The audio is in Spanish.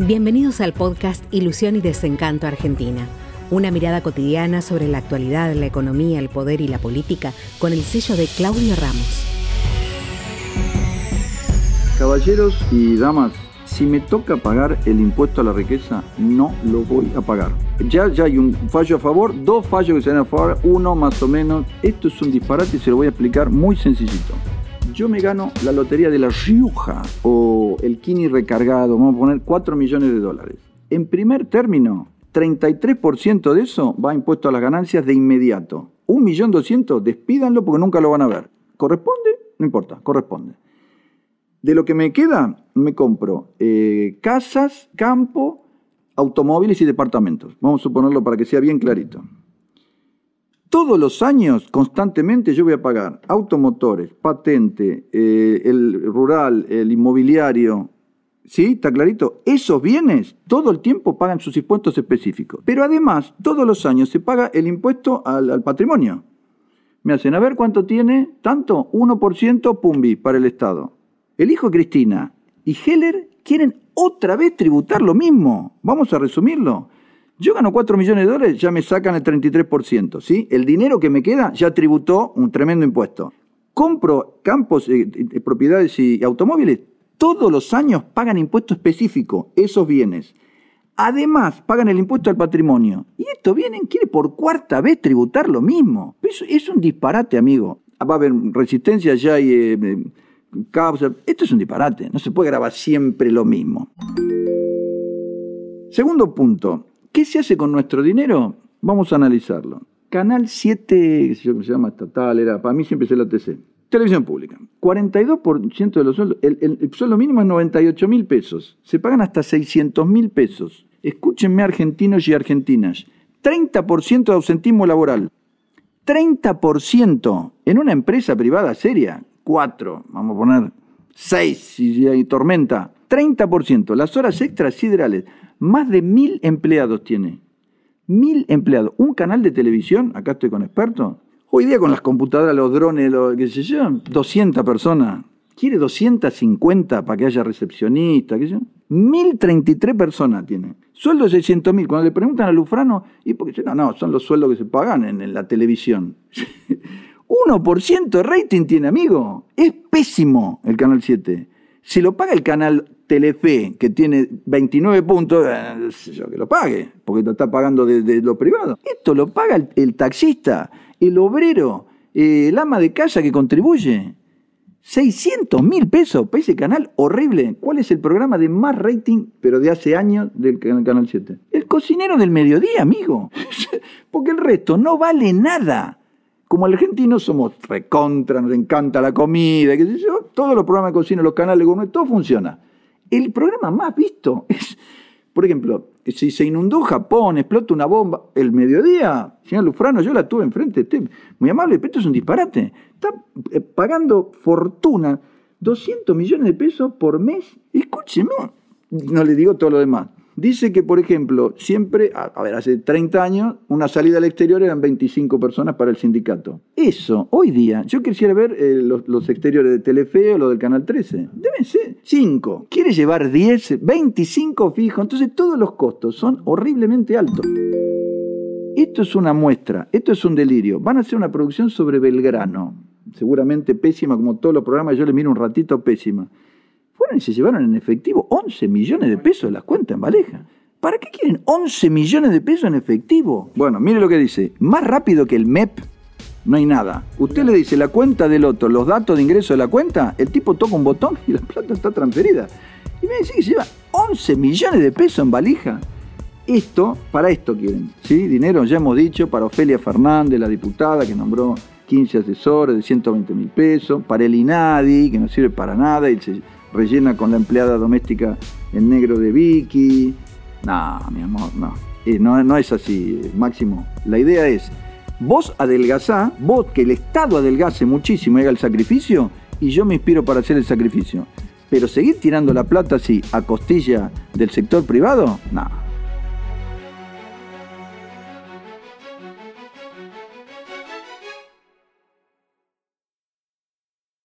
Bienvenidos al podcast Ilusión y Desencanto Argentina. Una mirada cotidiana sobre la actualidad, la economía, el poder y la política con el sello de Claudio Ramos. Caballeros y damas, si me toca pagar el impuesto a la riqueza, no lo voy a pagar. Ya, ya hay un fallo a favor, dos fallos que se dan a favor, uno más o menos. Esto es un disparate y se lo voy a explicar muy sencillito yo me gano la lotería de la Rioja o el Kini recargado, vamos a poner 4 millones de dólares. En primer término, 33% de eso va impuesto a las ganancias de inmediato. 1.200.000, despídanlo porque nunca lo van a ver. ¿Corresponde? No importa, corresponde. De lo que me queda, me compro eh, casas, campo, automóviles y departamentos. Vamos a suponerlo para que sea bien clarito todos los años, constantemente, yo voy a pagar automotores, patente, eh, el rural, el inmobiliario. ¿Sí? ¿Está clarito? Esos bienes todo el tiempo pagan sus impuestos específicos. Pero además, todos los años se paga el impuesto al, patrimonio. Me hacen, a ver cuánto tiene, tanto, 1% Pumbi para el Estado. El hijo Cristina y Heller quieren otra vez tributar lo mismo. Vamos a resumirlo. Yo gano 4 millones de dólares, ya me sacan el 33%, ¿sí? El dinero que me queda ya tributó un tremendo impuesto. Compro campos, eh, eh, propiedades y automóviles, todos los años pagan impuesto específico, esos bienes. Además, pagan el impuesto al patrimonio. Y esto vienen, quiere por cuarta vez tributar lo mismo. Eso es un disparate, amigo. Va a haber resistencia, ya hay eh, causa. Esto es un disparate. No se puede grabar siempre lo mismo. Segundo punto, ¿Qué se hace con nuestro dinero? Vamos a analizarlo. Canal 7, se llama estatal, era, para mí siempre es el OTC. Televisión pública. 42% de los sueldos, el, sueldo mínimo es 98 mil pesos. Se pagan hasta 600 mil pesos. Escúchenme argentinos y argentinas. 30% de ausentismo laboral. 30% en una empresa privada seria. 4, vamos a poner 6 si hay tormenta. 30%. Las horas extras siderales. Más de mil empleados tiene. Mil empleados. Un canal de televisión, acá estoy con expertos. Hoy día con las computadoras, los drones, lo que sé yo, 200 personas. ¿Quiere 250 para que haya recepcionista? ¿Qué sé yo? 1033 personas tiene. Sueldo de 600 mil. Cuando le preguntan a Lufrano, y porque no, no, son los sueldos que se pagan en, en la televisión. 1% de rating tiene, amigo. Es pésimo el Canal 7. Si lo paga el canal Telefe, que tiene 29 puntos, eh, yo que lo pague, porque lo está pagando de, lo privado. Esto lo paga el, taxista, el obrero, eh, el ama de casa que contribuye. 600 mil pesos para ese canal horrible. ¿Cuál es el programa de más rating, pero de hace años, del Canal 7? El cocinero del mediodía, amigo. Porque el resto no vale nada como argentinos somos recontra, nos encanta la comida, qué sé yo, todos los programas de cocina, los canales gourmet, todo funciona. El programa más visto es, por ejemplo, si se inundó Japón, explota una bomba, el mediodía, señor Lufrano, yo la tuve enfrente, muy amable, pero esto es un disparate. Está eh, pagando fortuna, 200 millones de pesos por mes. Escúcheme, no le digo todo lo demás. Dice que, por ejemplo, siempre, a, ver, hace 30 años, una salida al exterior eran 25 personas para el sindicato. Eso, hoy día, yo quisiera ver eh, los, exteriores de Telefe o los del Canal 13. Deben ser 5. ¿Quiere llevar 10? 25 fijo. Entonces todos los costos son horriblemente altos. Esto es una muestra, esto es un delirio. Van a hacer una producción sobre Belgrano. Seguramente pésima, como todos los programas, yo le miro un ratito pésima. Y se llevaron en efectivo 11 millones de pesos de las cuentas en Valeja. ¿Para qué quieren 11 millones de pesos en efectivo? Bueno, mire lo que dice. Más rápido que el MEP no hay nada. Usted le dice la cuenta del otro, los datos de ingreso de la cuenta, el tipo toca un botón y la plata está transferida. Y me dice que se lleva 11 millones de pesos en valija. Esto, para esto quieren, ¿sí? Dinero, ya hemos dicho, para Ofelia Fernández, la diputada que nombró 15 asesores de 120 mil pesos, para el INADI, que no sirve para nada, y se rellena con la empleada doméstica en negro de Vicky. No, mi amor, no. No, no es así, Máximo. La idea es, vos adelgazá, vos que el Estado adelgace muchísimo y haga el sacrificio, y yo me inspiro para hacer el sacrificio. Pero seguir tirando la plata así a costilla del sector privado, no.